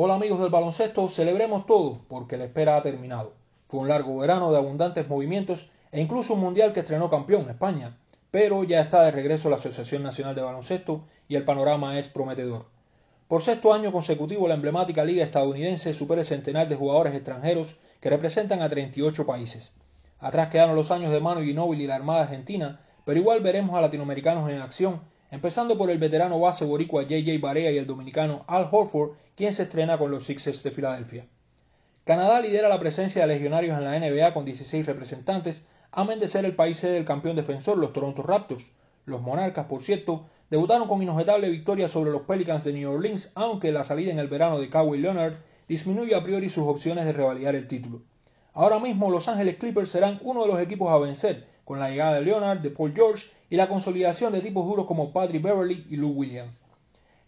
Hola amigos del baloncesto, celebremos todo porque la espera ha terminado. Fue un largo verano de abundantes movimientos e incluso un mundial que estrenó campeón España, pero ya está de regreso la Asociación Nacional de Baloncesto y el panorama es prometedor. Por sexto año consecutivo la emblemática liga estadounidense supera el centenar de jugadores extranjeros que representan a 38 países. Atrás quedaron los años de Manu Ginóbili y la Armada Argentina, pero igual veremos a latinoamericanos en acción empezando por el veterano base boricua J.J. Barea y el dominicano Al Horford, quien se estrena con los Sixers de Filadelfia. Canadá lidera la presencia de legionarios en la NBA con 16 representantes, amén de ser el país sede del campeón defensor, los Toronto Raptors. Los Monarcas, por cierto, debutaron con inobjetable victoria sobre los Pelicans de New Orleans, aunque la salida en el verano de Kawhi Leonard disminuye a priori sus opciones de revalidar el título. Ahora mismo Los Ángeles Clippers serán uno de los equipos a vencer, con la llegada de Leonard, de Paul George y la consolidación de tipos duros como Patrick Beverly y Lou Williams.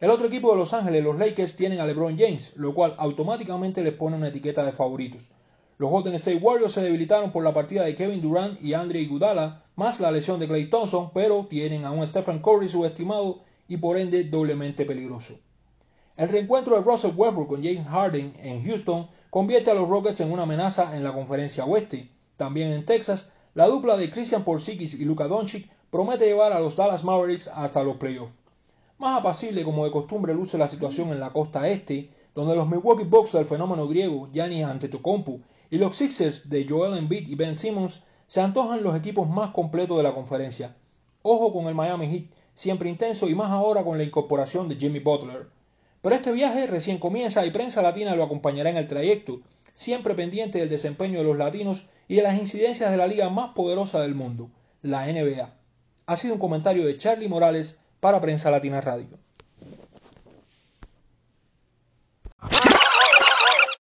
El otro equipo de Los Ángeles, los Lakers, tienen a LeBron James, lo cual automáticamente les pone una etiqueta de favoritos. Los Golden State Warriors se debilitaron por la partida de Kevin Durant y Andre Iguodala, más la lesión de Clay Thompson, pero tienen a un Stephen Curry subestimado y por ende doblemente peligroso. El reencuentro de Russell Westbrook con James Harden en Houston convierte a los Rockets en una amenaza en la conferencia oeste. También en Texas, la dupla de Christian Porzingis y Luka Doncic promete llevar a los Dallas Mavericks hasta los playoffs. Más apacible como de costumbre luce la situación en la costa este, donde los Milwaukee Bucks del fenómeno griego Giannis Antetokounmpo y los Sixers de Joel Embiid y Ben Simmons se antojan los equipos más completos de la conferencia. Ojo con el Miami Heat, siempre intenso y más ahora con la incorporación de Jimmy Butler. Pero este viaje recién comienza y prensa latina lo acompañará en el trayecto, siempre pendiente del desempeño de los latinos y de las incidencias de la liga más poderosa del mundo, la NBA. Ha sido un comentario de Charlie Morales para Prensa Latina Radio.